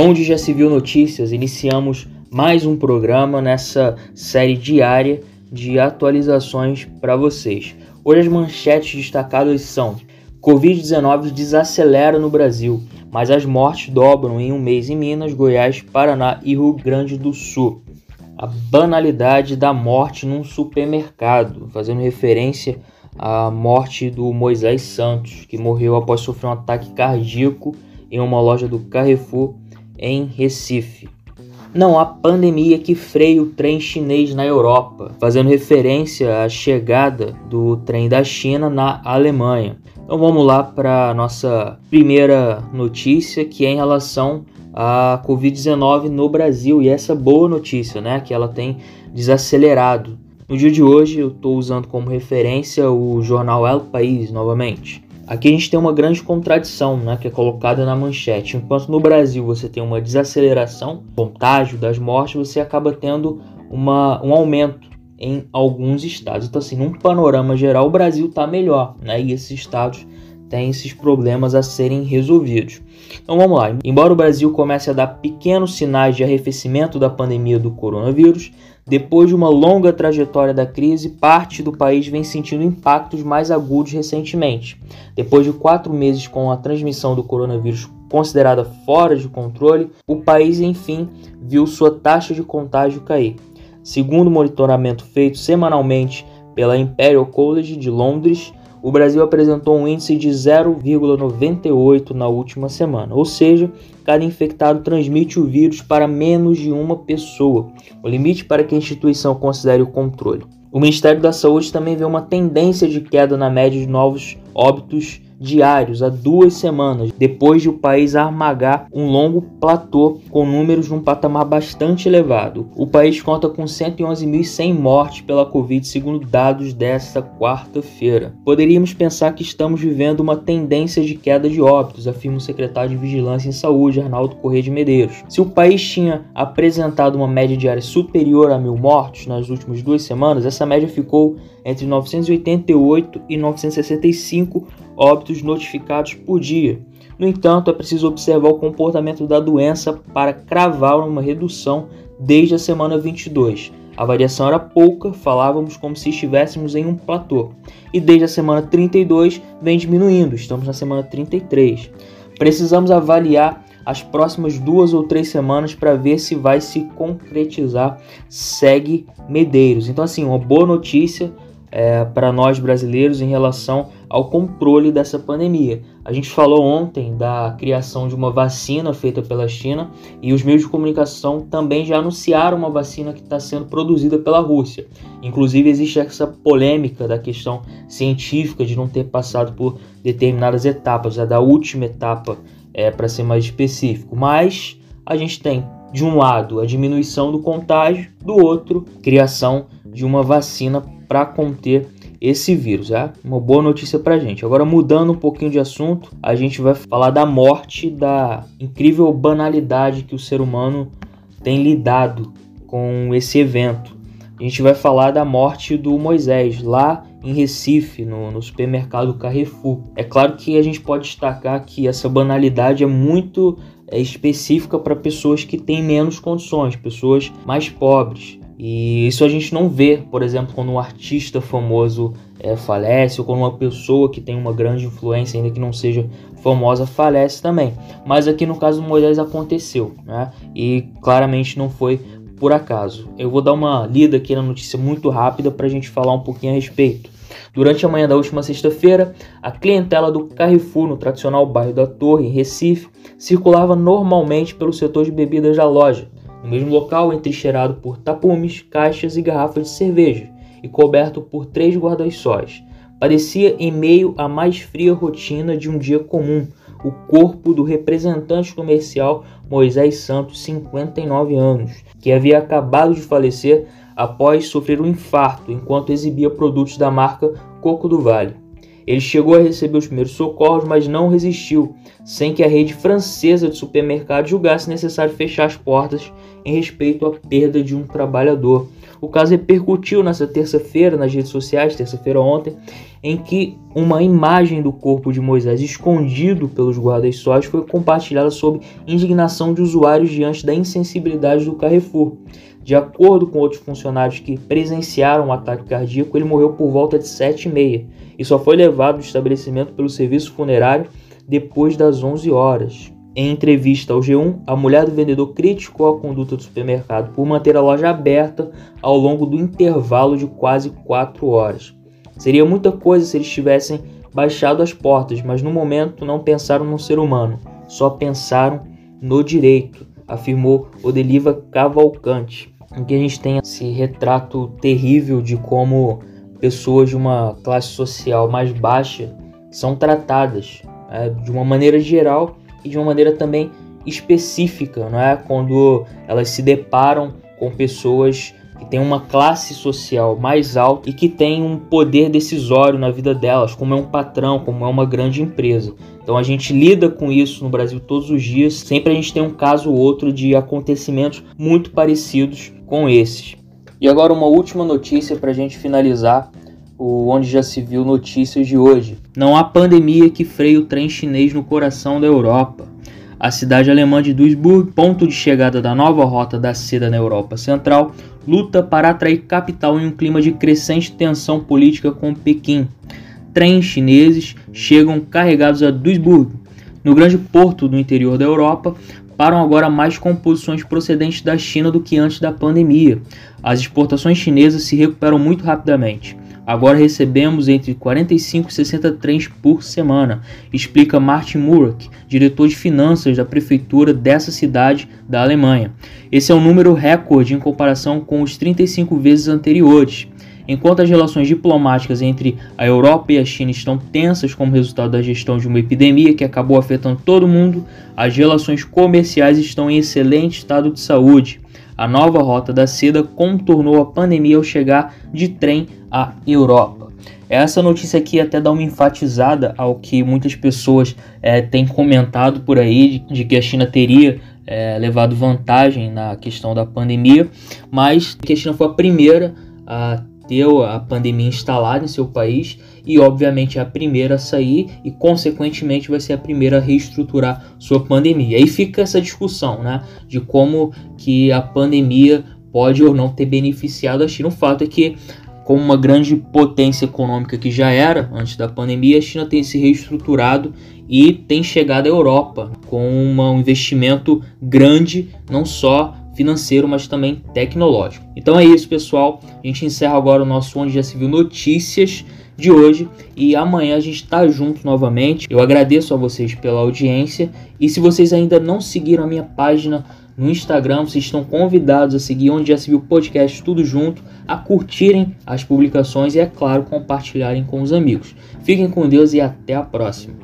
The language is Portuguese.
Onde já se viu notícias, iniciamos mais um programa nessa série diária de atualizações para vocês. Hoje as manchetes destacadas são: Covid-19 desacelera no Brasil, mas as mortes dobram em um mês em Minas, Goiás, Paraná e Rio Grande do Sul. A banalidade da morte num supermercado, fazendo referência à morte do Moisés Santos, que morreu após sofrer um ataque cardíaco em uma loja do Carrefour em Recife. Não há pandemia que freie o trem chinês na Europa, fazendo referência à chegada do trem da China na Alemanha. Então vamos lá para nossa primeira notícia, que é em relação à Covid-19 no Brasil. E essa boa notícia, né, que ela tem desacelerado. No dia de hoje eu estou usando como referência o jornal El País novamente. Aqui a gente tem uma grande contradição, né, que é colocada na manchete. Enquanto no Brasil você tem uma desaceleração, contágio das mortes, você acaba tendo uma, um aumento em alguns estados. Então, assim, num panorama geral, o Brasil está melhor, né? E esses estados têm esses problemas a serem resolvidos. Então vamos lá. Embora o Brasil comece a dar pequenos sinais de arrefecimento da pandemia do coronavírus, depois de uma longa trajetória da crise, parte do país vem sentindo impactos mais agudos recentemente. Depois de quatro meses com a transmissão do coronavírus considerada fora de controle, o país enfim viu sua taxa de contágio cair. Segundo o monitoramento feito semanalmente pela Imperial College de Londres, o Brasil apresentou um índice de 0,98 na última semana, ou seja, cada infectado transmite o vírus para menos de uma pessoa, o limite para que a instituição considere o controle. O Ministério da Saúde também vê uma tendência de queda na média de novos óbitos diários há duas semanas, depois de o país armagar um longo platô com números num patamar bastante elevado. O país conta com 111.100 mortes pela Covid, segundo dados desta quarta-feira. Poderíamos pensar que estamos vivendo uma tendência de queda de óbitos, afirma o secretário de Vigilância em Saúde, Arnaldo Corrêa de Medeiros. Se o país tinha apresentado uma média diária superior a mil mortos nas últimas duas semanas, essa média ficou entre 988 e 965 óbitos notificados por dia. No entanto, é preciso observar o comportamento da doença para cravar uma redução desde a semana 22. A variação era pouca, falávamos como se estivéssemos em um platô. E desde a semana 32 vem diminuindo, estamos na semana 33. Precisamos avaliar as próximas duas ou três semanas para ver se vai se concretizar, segue Medeiros. Então, assim, uma boa notícia é, para nós brasileiros em relação ao controle dessa pandemia. A gente falou ontem da criação de uma vacina feita pela China e os meios de comunicação também já anunciaram uma vacina que está sendo produzida pela Rússia. Inclusive, existe essa polêmica da questão científica de não ter passado por determinadas etapas, a da última etapa, é, para ser mais específico. Mas a gente tem, de um lado, a diminuição do contágio, do outro, criação de uma vacina para conter esse vírus, é uma boa notícia para gente. Agora mudando um pouquinho de assunto, a gente vai falar da morte, da incrível banalidade que o ser humano tem lidado com esse evento. A gente vai falar da morte do Moisés lá em Recife, no, no supermercado Carrefour. É claro que a gente pode destacar que essa banalidade é muito é, específica para pessoas que têm menos condições, pessoas mais pobres. E isso a gente não vê, por exemplo, quando um artista famoso é, falece ou quando uma pessoa que tem uma grande influência, ainda que não seja famosa, falece também. Mas aqui no caso do Moisés aconteceu, né? E claramente não foi por acaso. Eu vou dar uma lida aqui na notícia muito rápida para a gente falar um pouquinho a respeito. Durante a manhã da última sexta-feira, a clientela do Carrefour, no tradicional bairro da Torre, em Recife, circulava normalmente pelo setor de bebidas da loja, no mesmo local entrincheirado por tapumes, caixas e garrafas de cerveja, e coberto por três guarda-sóis. Parecia em meio à mais fria rotina de um dia comum, o corpo do representante comercial Moisés Santos, 59 anos, que havia acabado de falecer após sofrer um infarto enquanto exibia produtos da marca Coco do Vale. Ele chegou a receber os primeiros socorros, mas não resistiu, sem que a rede francesa de supermercados julgasse necessário fechar as portas em respeito à perda de um trabalhador. o caso repercutiu nessa terça-feira nas redes sociais, terça-feira ontem, em que uma imagem do corpo de Moisés escondido pelos guardas sóis foi compartilhada sob indignação de usuários diante da insensibilidade do Carrefour. De acordo com outros funcionários que presenciaram o um ataque cardíaco, ele morreu por volta de 7h30 e só foi levado do estabelecimento pelo serviço funerário depois das 11 horas. Em entrevista ao G1, a mulher do vendedor criticou a conduta do supermercado por manter a loja aberta ao longo do intervalo de quase 4 horas. Seria muita coisa se eles tivessem baixado as portas, mas no momento não pensaram no ser humano, só pensaram no direito, afirmou Odeliva Cavalcante. Em que a gente tem esse retrato terrível de como pessoas de uma classe social mais baixa são tratadas é, de uma maneira geral e de uma maneira também específica, não é? Quando elas se deparam com pessoas que têm uma classe social mais alta e que têm um poder decisório na vida delas, como é um patrão, como é uma grande empresa. Então a gente lida com isso no Brasil todos os dias, sempre a gente tem um caso ou outro de acontecimentos muito parecidos com esses. E agora uma última notícia para a gente finalizar o onde já se viu notícias de hoje. Não há pandemia que freie o trem chinês no coração da Europa. A cidade alemã de Duisburg, ponto de chegada da nova rota da seda na Europa Central, luta para atrair capital em um clima de crescente tensão política com Pequim. Trens chineses chegam carregados a Duisburg, no grande porto do interior da Europa, param agora mais composições procedentes da China do que antes da pandemia. As exportações chinesas se recuperam muito rapidamente. Agora recebemos entre 45 e 60 trens por semana, explica Martin Murak, diretor de finanças da prefeitura dessa cidade da Alemanha. Esse é um número recorde em comparação com os 35 vezes anteriores. Enquanto as relações diplomáticas entre a Europa e a China estão tensas como resultado da gestão de uma epidemia que acabou afetando todo mundo, as relações comerciais estão em excelente estado de saúde. A nova rota da seda contornou a pandemia ao chegar de trem à Europa. Essa notícia aqui até dá uma enfatizada ao que muitas pessoas é, têm comentado por aí, de, de que a China teria é, levado vantagem na questão da pandemia, mas que a China foi a primeira a ter a pandemia instalada em seu país e, obviamente, é a primeira a sair e, consequentemente, vai ser a primeira a reestruturar sua pandemia. Aí fica essa discussão, né, de como que a pandemia pode ou não ter beneficiado a China. O fato é que como uma grande potência econômica que já era antes da pandemia, a China tem se reestruturado e tem chegado à Europa com um investimento grande, não só financeiro, mas também tecnológico. Então é isso, pessoal. A gente encerra agora o nosso Onde Já Se Viu Notícias de hoje e amanhã a gente está junto novamente. Eu agradeço a vocês pela audiência e se vocês ainda não seguiram a minha página no Instagram, vocês estão convidados a seguir Onde Já Se Viu Podcast tudo junto, a curtirem as publicações e, é claro, compartilharem com os amigos. Fiquem com Deus e até a próxima.